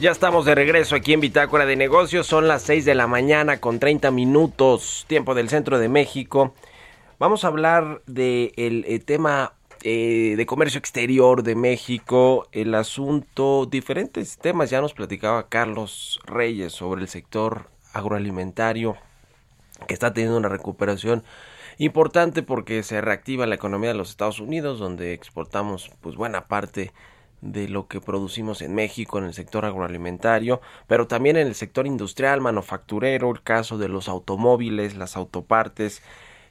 Ya estamos de regreso aquí en Bitácora de Negocios. Son las 6 de la mañana con 30 minutos, tiempo del centro de México. Vamos a hablar del eh, tema eh, de comercio exterior de México, el asunto, diferentes temas. Ya nos platicaba Carlos Reyes sobre el sector agroalimentario que está teniendo una recuperación importante porque se reactiva la economía de los Estados Unidos, donde exportamos pues buena parte de lo que producimos en México en el sector agroalimentario, pero también en el sector industrial, manufacturero, el caso de los automóviles, las autopartes,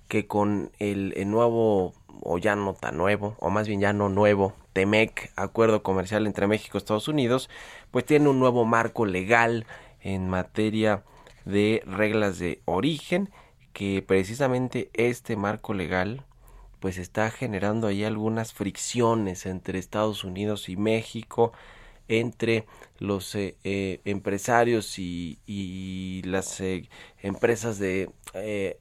que con el, nuevo, o ya no tan nuevo, o más bien ya no nuevo, TEMEC, acuerdo comercial entre México y Estados Unidos, pues tiene un nuevo marco legal en materia de reglas de origen, que precisamente este marco legal pues está generando ahí algunas fricciones entre Estados Unidos y México, entre los eh, eh, empresarios y, las eh, empresas de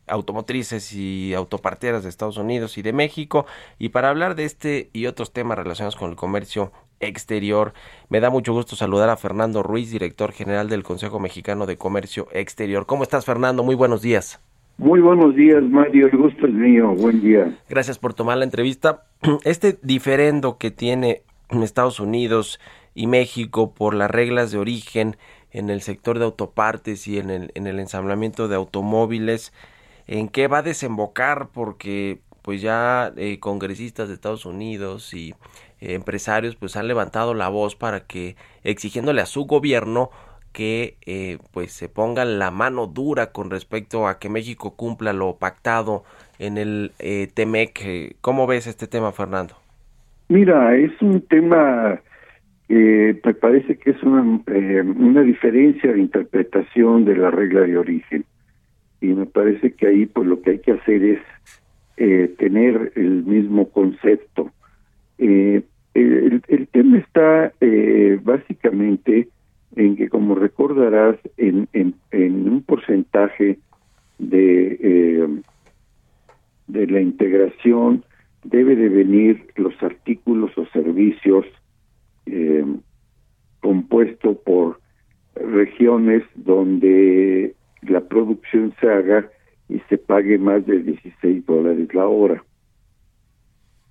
automotrices y autoparteras de Estados Unidos y de México. Y para hablar de este y otros temas relacionados con el comercio exterior, me da mucho gusto saludar a Fernando Ruiz, director general del Consejo Mexicano de Comercio Exterior. ¿Cómo estás, Fernando? Muy buenos días. Muy buenos días, Mario. El gusto es mío. Buen día. Gracias por tomar la entrevista. Este diferendo que tiene Estados Unidos y México por las reglas de origen en el sector de autopartes y en el, en el ensamblamiento de automóviles, ¿en qué va a desembocar? Porque pues ya eh, congresistas de Estados Unidos y eh, empresarios pues han levantado la voz para que exigiéndole a su gobierno que eh, pues se ponga la mano dura con respecto a que México cumpla lo pactado en el eh, TEMEC. ¿Cómo ves este tema, Fernando? Mira, es un tema que me parece que es una, eh, una diferencia de interpretación de la regla de origen. Y me parece que ahí pues lo que hay que hacer es eh, tener el mismo concepto. el, el, tema está básicamente en que, como recordarás, en, en, en un porcentaje de, eh, de la integración debe de venir los artículos o servicios eh, compuesto por regiones donde la producción se haga y se pague más de 16 dólares la hora.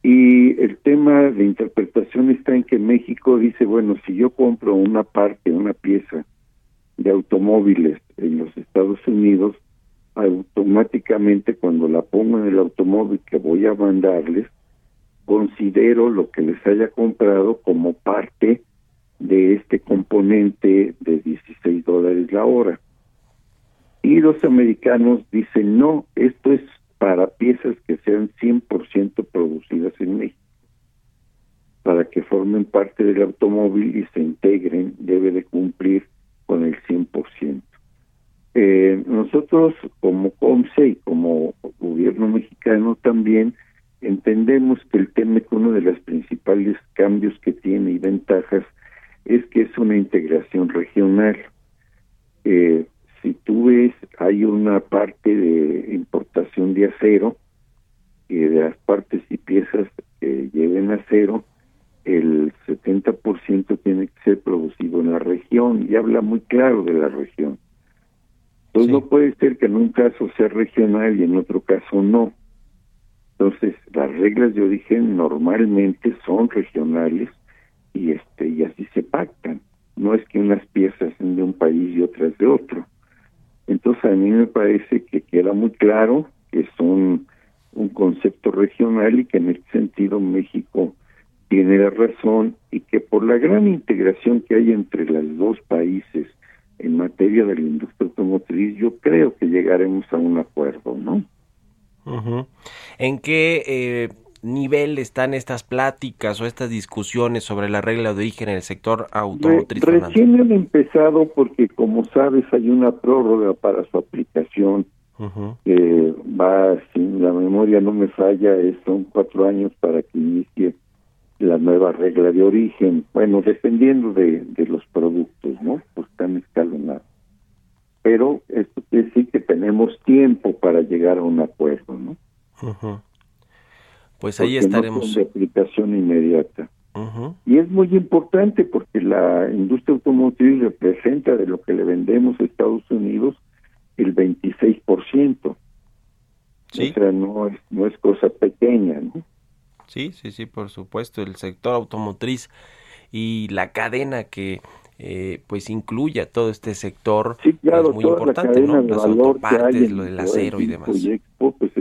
Y el tema de interpretación está en que México dice, bueno, si yo compro una parte, una pieza de automóviles en los Estados Unidos, automáticamente cuando la pongo en el automóvil que voy a mandarles, considero lo que les haya comprado como parte de este componente de 16 dólares la hora. Y los americanos dicen, no, esto es para piezas que sean 100% producidas en México. Para que formen parte del automóvil y se integren, debe de cumplir con el 100%. Eh, nosotros como COMSE y como gobierno mexicano también entendemos que el TEMEC uno de los principales cambios que tiene y ventajas es que es una integración regional. Eh, si tú ves, hay una parte de importación de acero, y de las partes y piezas que lleven acero, el 70% tiene que ser producido en la región, y habla muy claro de la región. Entonces no puede ser que en un caso sea regional y en otro caso no. Entonces, las reglas de origen normalmente son regionales y este y así se pactan. No es que unas piezas sean de un país y otras de otro. Entonces a mí me parece que queda muy claro que es un, un concepto regional y que en este sentido México tiene la razón y que por la gran integración que hay entre los dos países en materia de la industria automotriz, yo creo que llegaremos a un acuerdo, ¿no? ¿En qué eh, nivel están estas pláticas o estas discusiones sobre la regla de origen en el sector automotriz? recién han empezado porque, como sabes, hay una prórroga para su aplicación que va, si la memoria no me falla, son cuatro años para que inicie la nueva regla de origen. Bueno, dependiendo de, de los productos, ¿no? Pues están escalonados. Pero esto quiere decir que tenemos tiempo para llegar a un acuerdo, ¿no? Pues ahí estaremos. de aplicación inmediata. Y es muy importante porque la industria automotriz representa de lo que le vendemos a Estados Unidos el 26%. ¿Sí? O sea, no es, no es cosa pequeña, ¿no? Sí, sí, sí, por supuesto. El sector automotriz y la cadena que eh, pues incluya todo este sector sí, claro, es muy importante, ¿no? Las autopartes, lo del acero y demás. pues.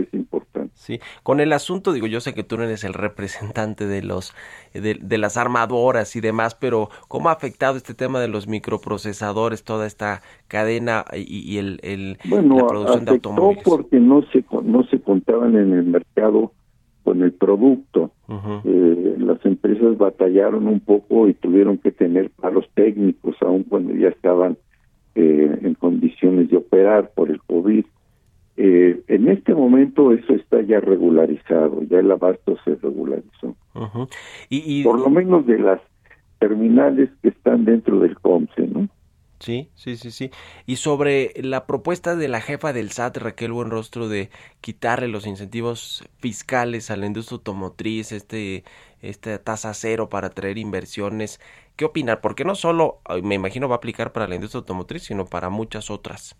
Sí, con el asunto, digo, yo sé que tú no eres el representante de los de, las armadoras y demás, pero ¿cómo ha afectado este tema de los microprocesadores, toda esta cadena y, el, el la producción de automóviles? porque no se no se contaban en el mercado con el producto. Eh, las empresas batallaron un poco y tuvieron que tener paros técnicos, aun cuando ya estaban eh, en condiciones de operar por el COVID. Eh, en este momento eso está ya regularizado, ya el abasto se regularizó. y, por lo menos de las terminales que están dentro del COMSE, ¿no? Sí, sí, sí, sí. Y sobre la propuesta de la jefa del SAT, Raquel Buenrostro, de quitarle los incentivos fiscales a la industria automotriz, este, esta tasa cero para traer inversiones, ¿qué opinar? Porque no solo, me imagino, va a aplicar para la industria automotriz, sino para muchas otras.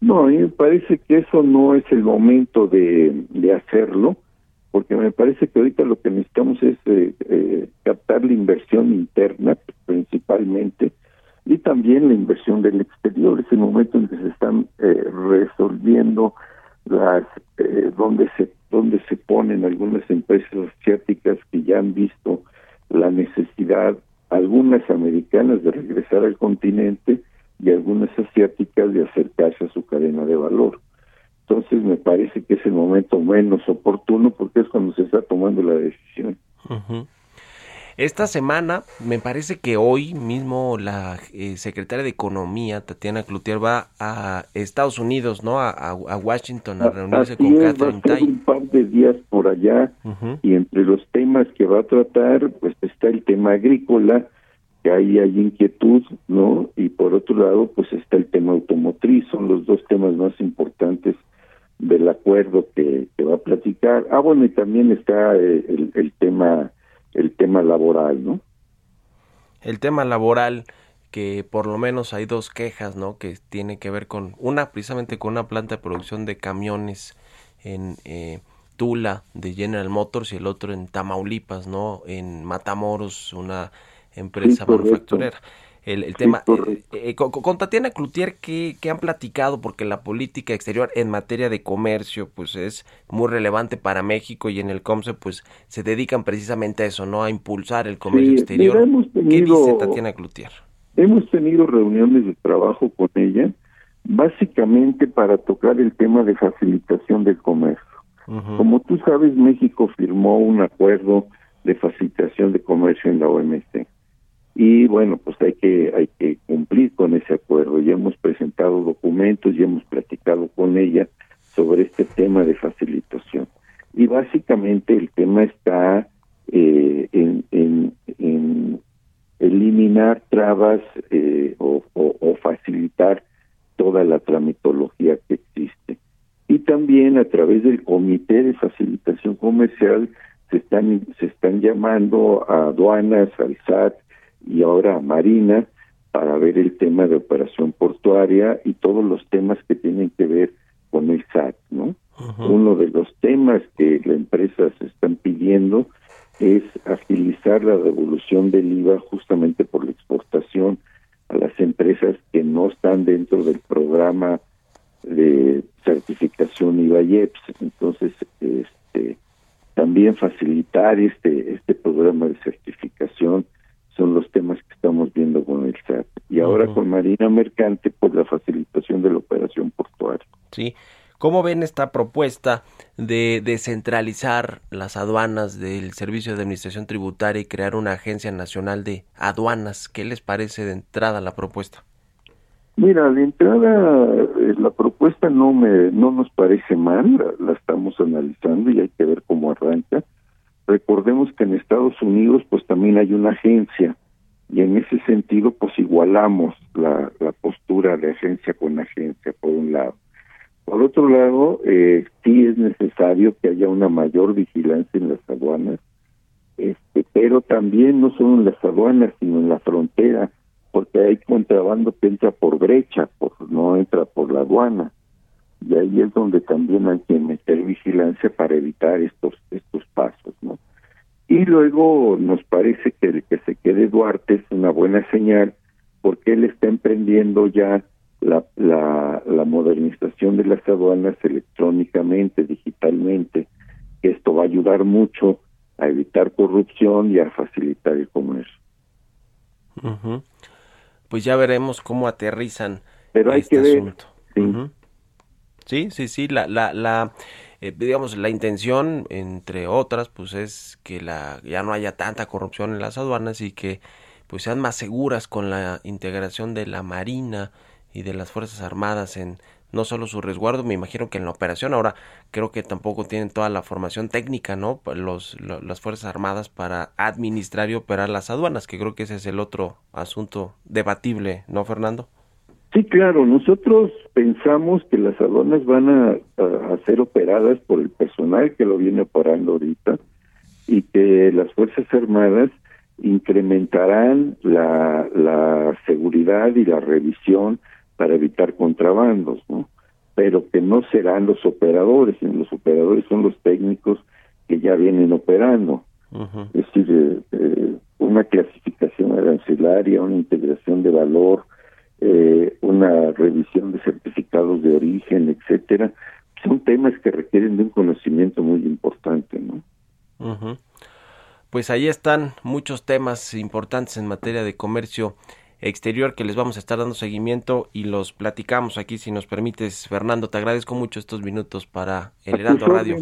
No, a mí me parece que eso no es el momento de, de hacerlo, porque me parece que ahorita lo que necesitamos es eh, eh, captar la inversión interna, principalmente, y también la inversión del exterior. Es el momento en que se están eh, resolviendo las eh, donde se donde se ponen algunas empresas asiáticas que ya han visto la necesidad, algunas americanas de regresar al continente y algunas asiáticas de acercarse a su cadena de valor. Entonces me parece que es el momento menos oportuno porque es cuando se está tomando la decisión. Esta semana, me parece que hoy mismo la eh, secretaria de Economía, Tatiana Cloutier, va a Estados Unidos, ¿no? A, Washington a reunirse con Catherine Tai. un par de días por allá y entre los temas que va a tratar, pues está el tema agrícola, que ahí hay inquietud, ¿no? Y por otro lado, pues está el tema automotriz, son los dos temas más importantes del acuerdo que, va a platicar. Ah, bueno, y también está eh, el, el tema el tema laboral, ¿no? El tema laboral que por lo menos hay dos quejas, ¿no? Que tiene que ver con una precisamente con una planta de producción de camiones en eh, Tula de General Motors y el otro en Tamaulipas, ¿no? En Matamoros, una empresa manufacturera el, tema. Eh, eh, con, Tatiana Cloutier, ¿qué, han platicado? Porque la política exterior en materia de comercio, pues es muy relevante para México y en el COMSE, pues se dedican precisamente a eso, ¿no? A impulsar el comercio exterior. ¿Qué dice Tatiana Cloutier? Hemos tenido reuniones de trabajo con ella, básicamente para tocar el tema de facilitación del comercio. Como tú sabes, México firmó un acuerdo de facilitación de comercio en la OMC y bueno, pues hay que hay que cumplir con ese acuerdo. Ya hemos presentado documentos, y hemos platicado con ella sobre este tema de facilitación. Y básicamente el tema está eh, en, en, eliminar trabas eh, o, o, facilitar toda la tramitología que existe. Y también a través del Comité de Facilitación Comercial se están, se están llamando a aduanas, al SAT, y ahora Marina para ver el tema de operación portuaria y todos los temas que tienen que ver con el SAT, ¿no? Uno de los temas que la empresa se están pidiendo es agilizar la devolución del IVA justamente por la exportación a las empresas que no están dentro del programa eh, certificación IVAIEPS. Entonces, este, también facilitar este, este programa de certificación son los temas que estamos viendo con el SAT. Y ahora con Marina Mercante, por la facilitación de la operación portuaria. Sí. ¿Cómo ven esta propuesta de descentralizar las aduanas del Servicio de Administración Tributaria y crear una agencia nacional de aduanas? ¿Qué les parece de entrada la propuesta? Mira, de entrada eh, la propuesta no me no nos parece mal, la, estamos analizando y hay que ver cómo arranca. Recordemos que en Estados Unidos pues también hay una agencia y en ese sentido pues igualamos la, la postura de agencia con agencia por un lado. Por otro lado, eh, sí es necesario que haya una mayor vigilancia en las aduanas, este, pero también no solo en las aduanas, sino en la frontera porque hay contrabando que entra por brecha, por, no entra por la aduana. Y ahí es donde también hay que meter vigilancia para evitar estos estos pasos, ¿no? Y luego nos parece que el que se quede Duarte es una buena señal porque él está emprendiendo ya la, la, la modernización de las aduanas electrónicamente, digitalmente, que esto va a ayudar mucho a evitar corrupción y a facilitar el comercio pues ya veremos cómo aterrizan Pero hay este que ver, asunto. Sí. sí, sí, la, la, la eh, digamos, la intención, entre otras, pues es que la, ya no haya tanta corrupción en las aduanas y que pues sean más seguras con la integración de la Marina y de las Fuerzas Armadas en no solo su resguardo, me imagino que en la operación ahora creo que tampoco tienen toda la formación técnica, ¿no? Los, las Fuerzas Armadas para administrar y operar las aduanas, que creo que ese es el otro asunto debatible, ¿no, Fernando? Sí, claro, nosotros pensamos que las aduanas van a, a, ser operadas por el personal que lo viene operando ahorita y que las Fuerzas Armadas incrementarán la, la seguridad y la revisión para evitar contrabandos, ¿no? Pero que no serán los operadores, sino los operadores son los técnicos que ya vienen operando. Es decir, eh, eh, una clasificación arancelaria, una integración de valor, eh, una revisión de certificados de origen, etcétera, son temas que requieren de un conocimiento muy importante, ¿no? Pues ahí están muchos temas importantes en materia de comercio exterior que les vamos a estar dando seguimiento y los platicamos aquí si nos permites. Fernando, te agradezco mucho estos minutos para el Heraldo Radio.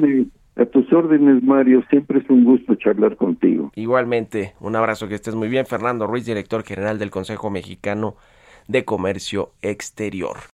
a tus órdenes, Mario, siempre es un gusto charlar contigo. Igualmente, un abrazo, que estés muy bien. Fernando Ruiz, director general del Consejo Mexicano de Comercio Exterior.